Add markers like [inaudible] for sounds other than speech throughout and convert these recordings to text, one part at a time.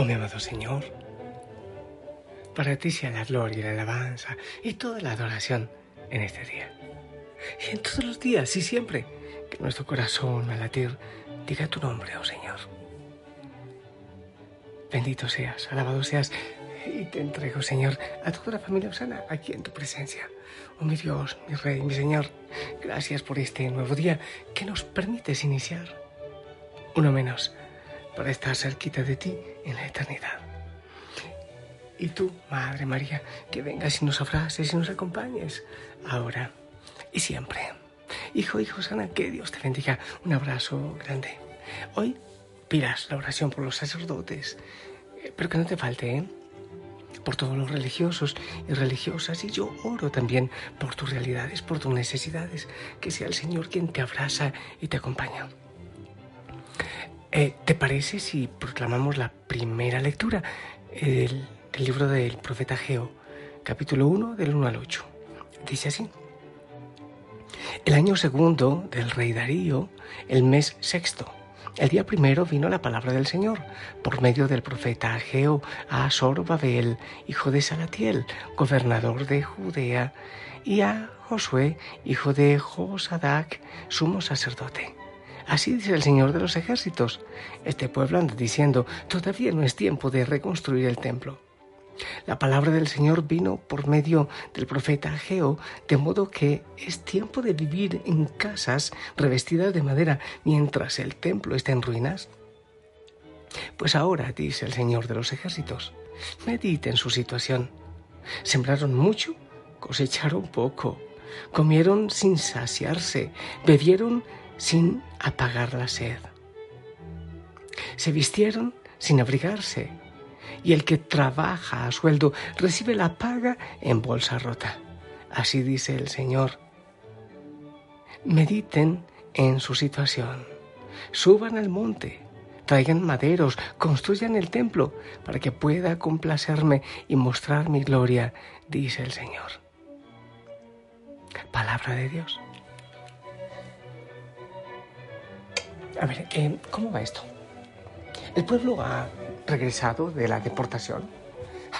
Oh mi amado Señor, para ti sea la gloria la alabanza y toda la adoración en este día. Y en todos los días y siempre que nuestro corazón al latir diga tu nombre, oh Señor. Bendito seas, alabado seas y te entrego, Señor, a toda la familia Osana aquí en tu presencia. Oh mi Dios, mi Rey, mi Señor, gracias por este nuevo día que nos permites iniciar. Uno menos para estar cerquita de ti en la eternidad. Y tú, Madre María, que vengas y nos abraces y nos acompañes ahora y siempre. Hijo, hijo sana, que Dios te bendiga. Un abrazo grande. Hoy pidas la oración por los sacerdotes, eh, pero que no te falte, ¿eh? por todos los religiosos y religiosas y yo oro también por tus realidades, por tus necesidades, que sea el Señor quien te abraza y te acompaña. Eh, ¿Te parece si proclamamos la primera lectura del, libro del profeta Geo, capítulo 1, del 1 al 8? Dice así. El año segundo del rey Darío, el mes sexto, el día primero vino la palabra del Señor por medio del profeta Ageo a Zorobabel, hijo de Salatiel, gobernador de Judea, y a Josué, hijo de Josadac, sumo sacerdote. Así dice el Señor de los ejércitos. Este pueblo anda diciendo, todavía no es tiempo de reconstruir el templo. La palabra del Señor vino por medio del profeta Ageo, de modo que es tiempo de vivir en casas revestidas de madera mientras el templo está en ruinas. Pues ahora, dice el Señor de los ejércitos, mediten su situación. Sembraron mucho, cosecharon poco, comieron sin saciarse, bebieron sin apagar la sed. Se vistieron sin abrigarse y el que trabaja a sueldo recibe la paga en bolsa rota. Así dice el Señor. Mediten en su situación. Suban al monte, traigan maderos, construyan el templo para que pueda complacerme y mostrar mi gloria, dice el Señor. Palabra de Dios. A ver, ¿cómo va esto? El pueblo ha regresado de la deportación.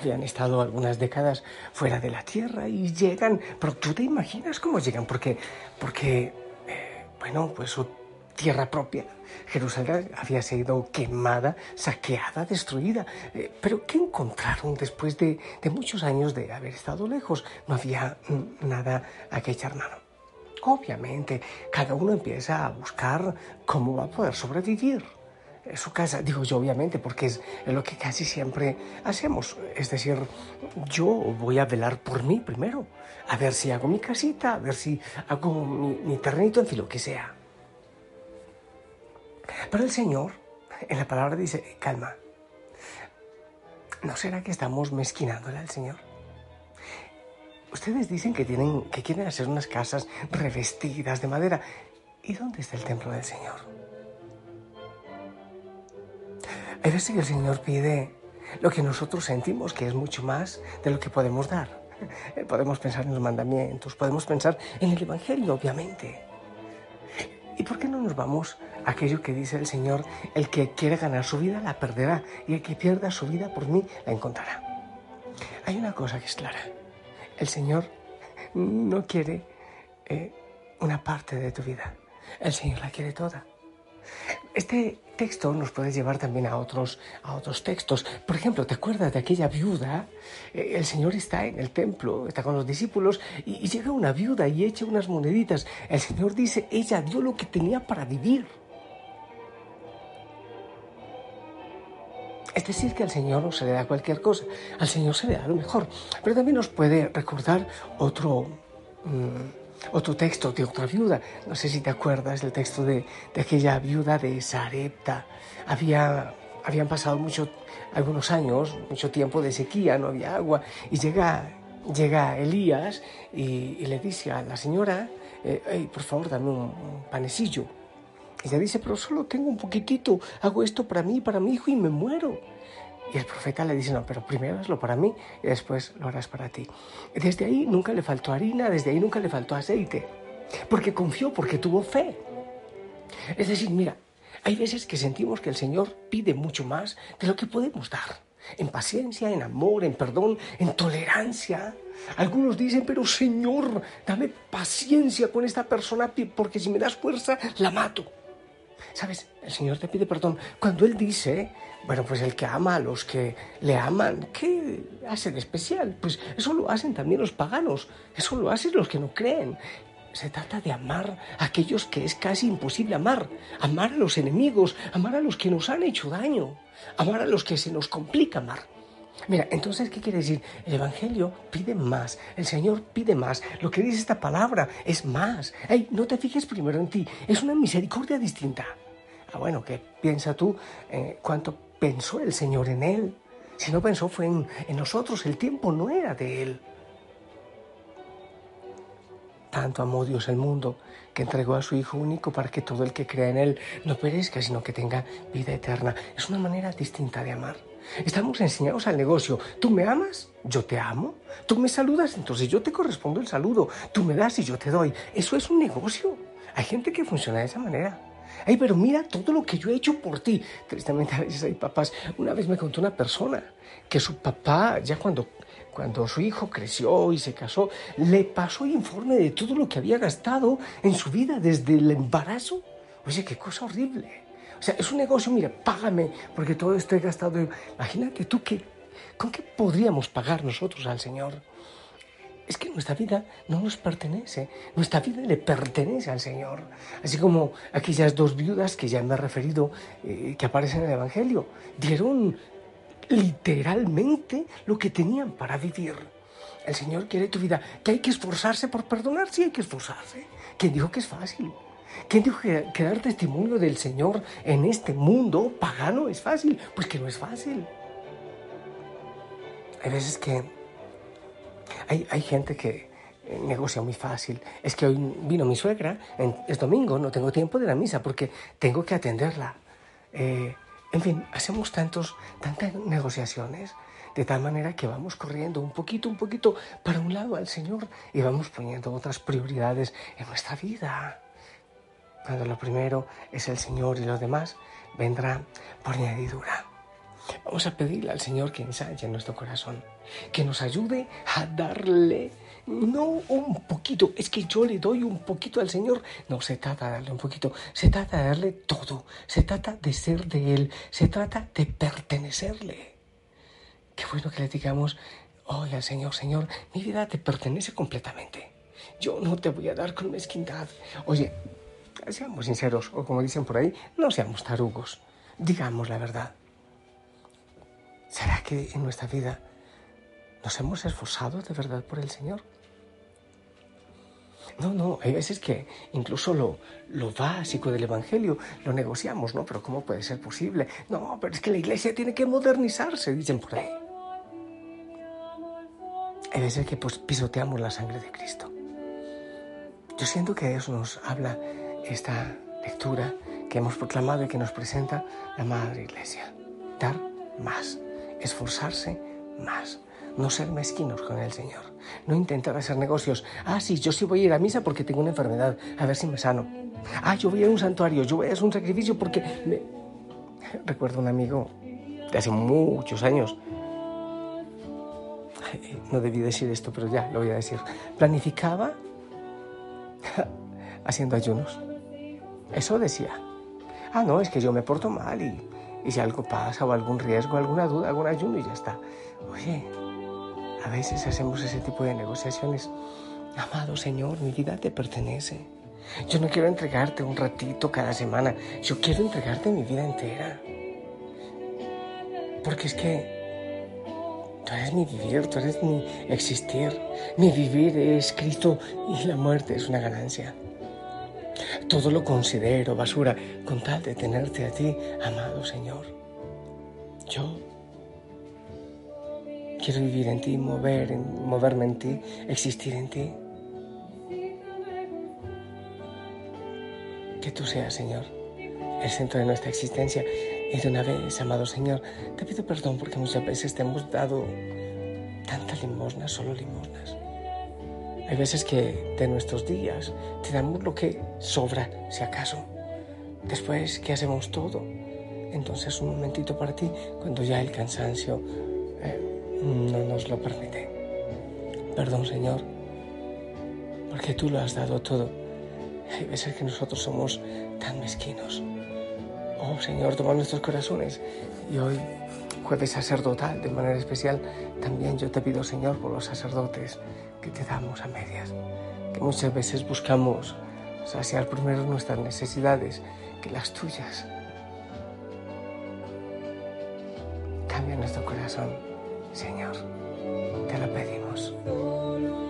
Habían estado algunas décadas fuera de la tierra y llegan, pero tú te imaginas cómo llegan, porque, porque eh, bueno, pues su tierra propia, Jerusalén, había sido quemada, saqueada, destruida. Eh, pero ¿qué encontraron después de, de muchos años de haber estado lejos? No había nada a que echar mano. Obviamente, cada uno empieza a buscar cómo va a poder sobrevivir su casa. Digo yo, obviamente, porque es, lo que casi siempre hacemos. Es decir, yo voy a velar por mí primero, a ver si hago mi casita, a ver si hago mi, mi terrenito, en fin, lo que sea. Pero el Señor, en la palabra dice, calma. ¿No será que estamos mezquinándole al Señor? Ustedes dicen que, tienen, que quieren hacer unas casas revestidas de madera. ¿Y dónde está el templo del Señor? Hay veces que el Señor pide lo que nosotros sentimos que es mucho más de lo que podemos dar. [laughs] Podemos pensar en los mandamientos, podemos pensar en el Evangelio, obviamente. ¿Y por qué no nos vamos a aquello que dice el Señor, el que quiere ganar su vida la perderá y el que pierda su vida por mí la encontrará? Hay una cosa que es clara. El Señor no quiere eh, una parte de tu vida. El Señor la quiere toda. Este texto nos puede llevar también a otros, a otros textos. Por ejemplo, ¿te acuerdas de aquella viuda? Eh, el Señor está en el templo, está con los discípulos y, llega una viuda y echa unas moneditas. El Señor dice, ella dio lo que tenía para vivir. Es decir, que al Señor no se le da cualquier cosa, al Señor se le da lo mejor. Pero también nos puede recordar otro... Mm, otro texto de otra viuda. No sé si te acuerdas del texto de, aquella viuda de Sarepta. Había, habían pasado mucho, algunos años, mucho tiempo de sequía, no había agua. Y llega, llega Elías y, le dice a la señora, eh, por favor, dame un, un panecillo. Ella dice, pero solo tengo un poquitito, hago esto para mí, para mi hijo y me muero. Y el profeta le dice, no, pero primero hazlo para mí y después lo harás para ti. Desde ahí nunca le faltó harina, desde ahí nunca le faltó aceite, porque confió, porque tuvo fe. Es decir, mira, Hay veces que sentimos que el Señor pide mucho más de lo que podemos dar. En paciencia, en amor, en perdón, en tolerancia. Algunos dicen, pero Señor, dame paciencia con esta persona porque si me das fuerza, la mato. ¿Sabes? El Señor te pide perdón cuando Él dice, bueno, pues el que ama a los que le aman, ¿qué hace de especial? Pues eso lo hacen también los paganos, eso lo hacen los que no creen. Se trata de amar a aquellos que es casi imposible amar, amar a los enemigos, amar a los que nos han hecho daño, amar a los que se nos complica amar. Mira, entonces, ¿qué quiere decir? El Evangelio pide más, el Señor pide más. Lo que dice esta palabra es más. Hey, no te fijes primero en ti, es una misericordia distinta. Ah, bueno, ¿qué piensa tú? Eh, ¿Cuánto pensó el Señor en él? Si no pensó fue en, en nosotros, el tiempo no era de él. Tanto amó Dios el mundo que entregó a su Hijo único para que todo el que crea en Él no perezca, sino que tenga vida eterna. Es una manera distinta de amar. Estamos enseñados al negocio. Tú me amas, yo te amo. Tú me saludas, entonces yo te correspondo el saludo. Tú me das y yo te doy. Eso es un negocio. Hay gente que funciona de esa manera. Ay, pero mira todo lo que yo he hecho por ti. Tristemente a veces hay papás. Una vez me contó una persona que su papá, ya cuando, cuando su hijo creció y se casó, le pasó informe de todo lo que había gastado en su vida desde el embarazo. Oye, qué cosa horrible. O sea, es un negocio, mira, págame, porque todo esto he gastado. Imagínate tú que, ¿con qué podríamos pagar nosotros al Señor? Es que nuestra vida no nos pertenece, nuestra vida le pertenece al Señor. Así como aquellas dos viudas que ya me he referido, eh, que aparecen en el Evangelio, dieron literalmente lo que tenían para vivir. El Señor quiere tu vida, que hay que esforzarse por perdonar, sí hay que esforzarse. ¿Quién dijo que es fácil? ¿Quién dijo que, dar testimonio del Señor en este mundo pagano es fácil? Pues que no es fácil. Hay veces que hay, gente que eh, negocia muy fácil. Es que hoy vino mi suegra, es domingo, no tengo tiempo de la misa porque tengo que atenderla. Eh, en fin, hacemos tantos, tantas negociaciones de tal manera que vamos corriendo un poquito, un poquito para un lado al Señor y vamos poniendo otras prioridades en nuestra vida cuando lo primero es el Señor y lo demás vendrá por añadidura. Vamos a pedirle al Señor que ensaye nuestro corazón, que nos ayude a darle, no un poquito, es que yo le doy un poquito al Señor, no se trata de darle un poquito, se trata de darle todo, se trata de ser de Él, se trata de pertenecerle. Qué bueno que le digamos, al Señor, Señor, mi vida te pertenece completamente. Yo no te voy a dar con mezquindad. Oye, seamos sinceros, o como dicen por ahí, no seamos tarugos, digamos la verdad. ¿Será que en nuestra vida nos hemos esforzado de verdad por el Señor? No, no, hay veces que incluso lo, lo básico del Evangelio lo negociamos, ¿no? Pero ¿cómo puede ser posible? No, pero es que la iglesia tiene que modernizarse, dicen por ahí. Hay veces que pues, pisoteamos la sangre de Cristo. Yo siento que Dios nos habla esta lectura que hemos proclamado y que nos presenta la Madre Iglesia. Dar más, esforzarse más, no ser mezquinos con el Señor, no intentar hacer negocios. Ah, sí, yo sí voy a ir a misa porque tengo una enfermedad, a ver si me sano. Ah, yo voy a un santuario, yo voy a hacer un sacrificio porque me... [laughs] Recuerdo un amigo de hace muchos años, [laughs] no debí decir esto, pero ya lo voy a decir. Planificaba [laughs] haciendo ayunos. Eso decía. Ah, no, es que yo me porto mal y, y si algo pasa o algún riesgo, alguna duda, algún ayuno y ya está. Oye, a veces hacemos ese tipo de negociaciones. Amado Señor, mi vida te pertenece. Yo no quiero entregarte un ratito cada semana. Yo quiero entregarte mi vida entera. Porque es que tú eres mi vivir, tú eres mi existir. Mi vivir es Cristo y la muerte es una ganancia. Todo lo considero basura con tal de tenerte a ti, amado Señor. Yo quiero vivir en ti, mover, moverme en ti, existir en ti. Que tú seas, Señor, el centro de nuestra existencia. Y de una vez, amado Señor, te pido perdón porque muchas veces te hemos dado tanta limosna, solo limosnas. Hay veces que de nuestros días te damos lo que sobra, si acaso. después que hacemos todo, entonces un momentito para ti cuando ya el cansancio eh, no nos lo permite. Perdón, Señor, porque tú lo has dado todo. Hay veces que nosotros somos tan mezquinos. Oh, Señor, toma nuestros corazones. Y hoy, jueves sacerdotal, de manera especial, también yo te pido, Señor, por los sacerdotes que te damos a medias, que muchas veces buscamos saciar primero nuestras necesidades que las tuyas. Cambia nuestro corazón, Señor. Te lo pedimos.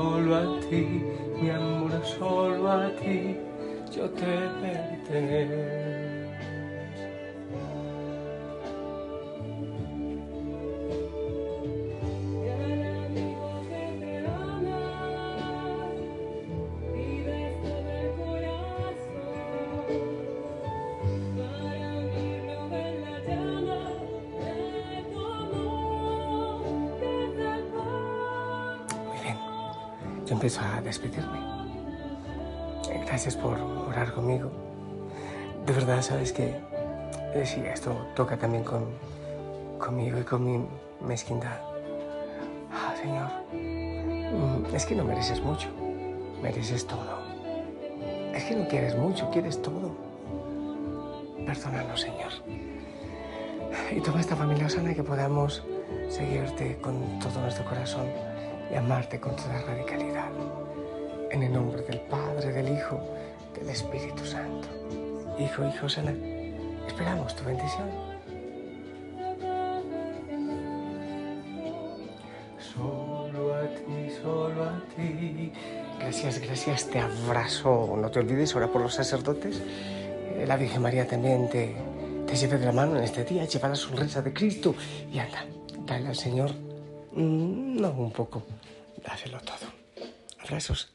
Solo a ti, mi amor, solo a ti, yo te pertenezco. Yo empiezo a despedirme. Gracias por orar conmigo. De verdad, sabes que eh, sí, esto toca también con, conmigo y con mi mezquindad. Ah, Señor, mm, es que no mereces mucho, mereces todo. Es que no quieres mucho, quieres todo. Perdónanos, Señor. Y toda esta familia sana que podamos seguirte con todo nuestro corazón y amarte con toda radicalidad. En el nombre del Padre, del Hijo, del Espíritu Santo. Hijo, Hijo, sana, esperamos tu bendición. Solo a ti, solo a ti. Gracias, gracias, te abrazo. No te olvides, ora por los sacerdotes. Eh, la Virgen María también te, te lleve de la mano en este día, lleva la sonrisa de Cristo y anda, dale al Señor, no un poco, dáselo todo. Abrazos.